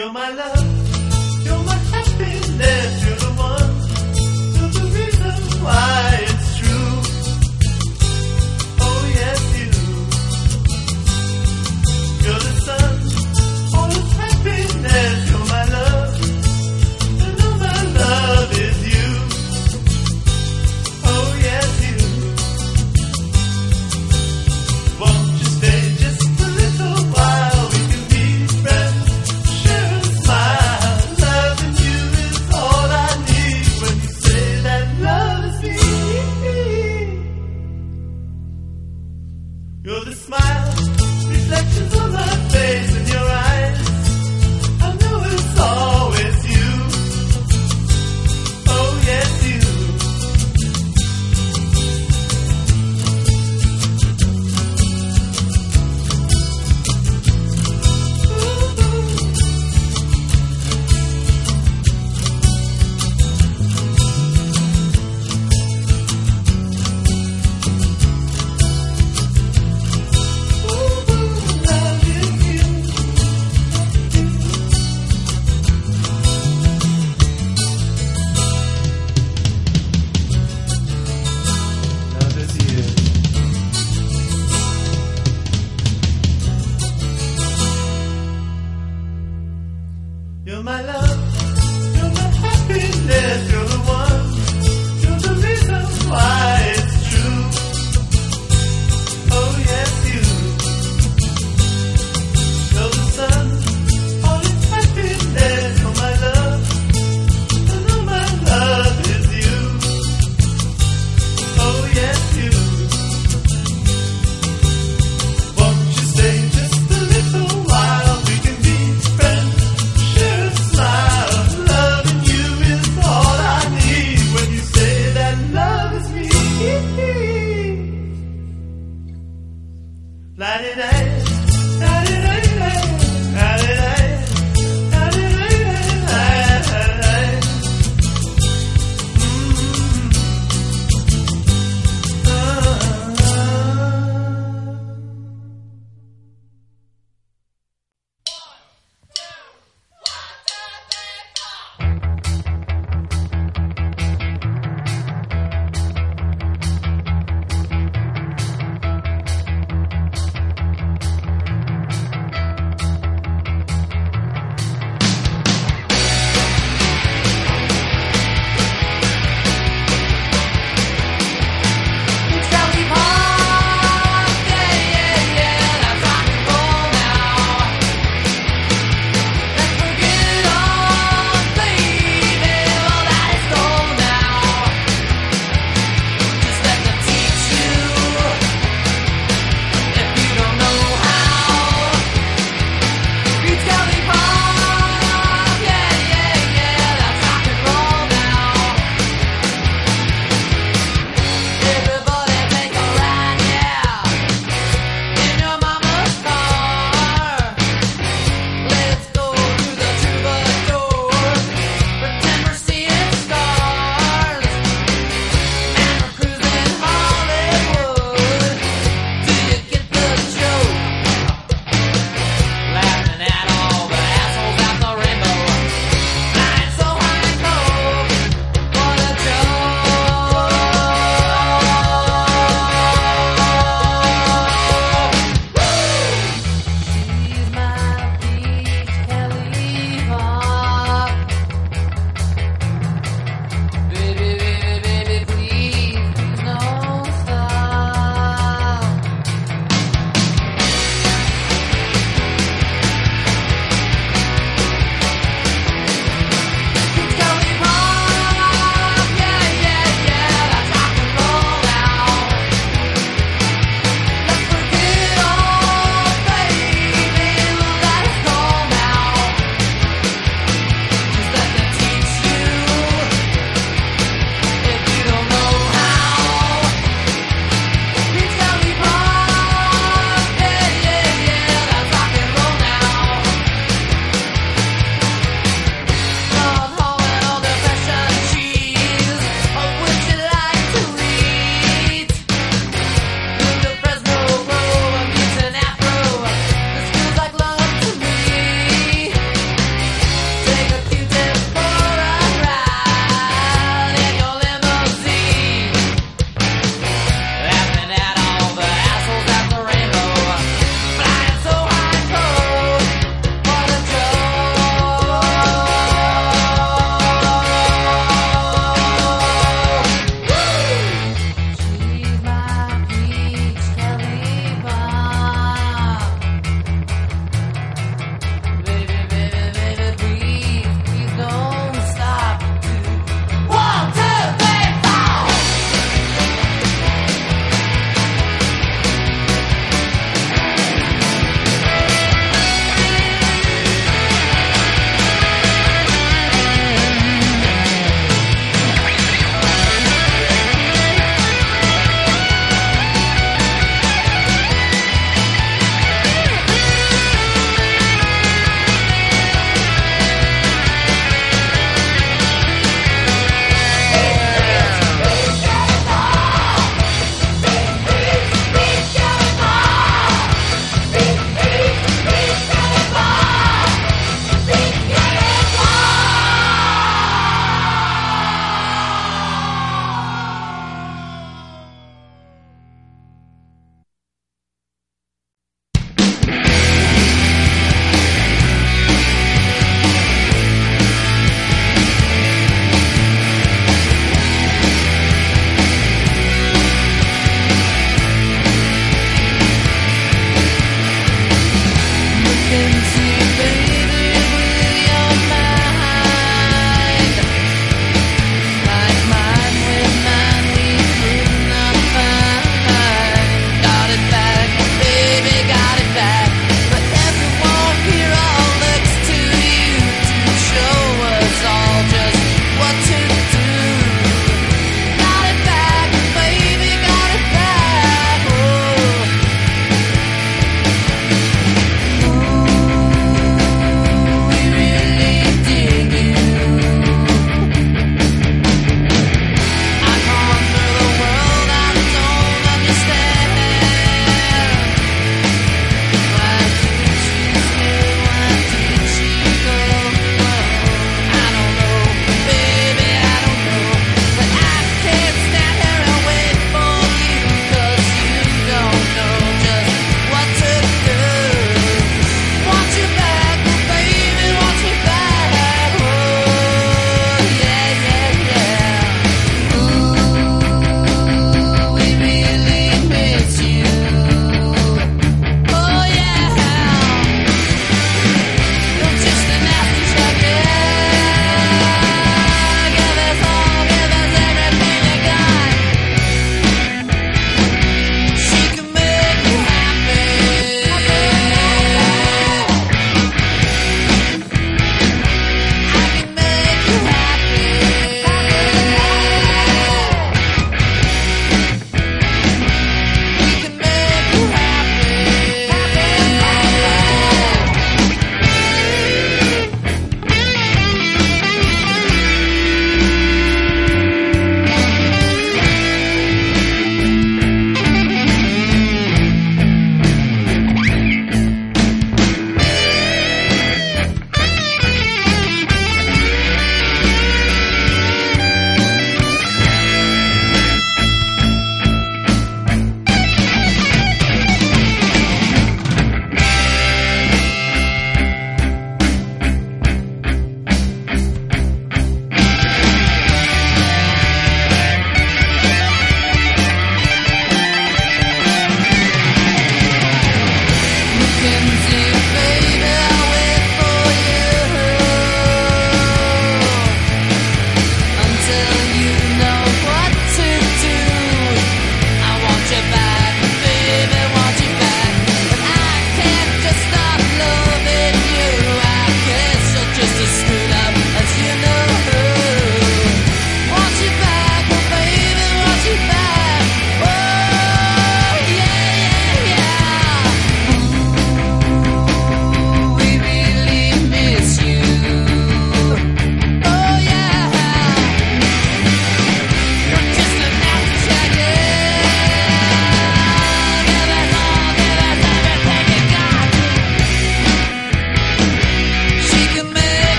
You're my love.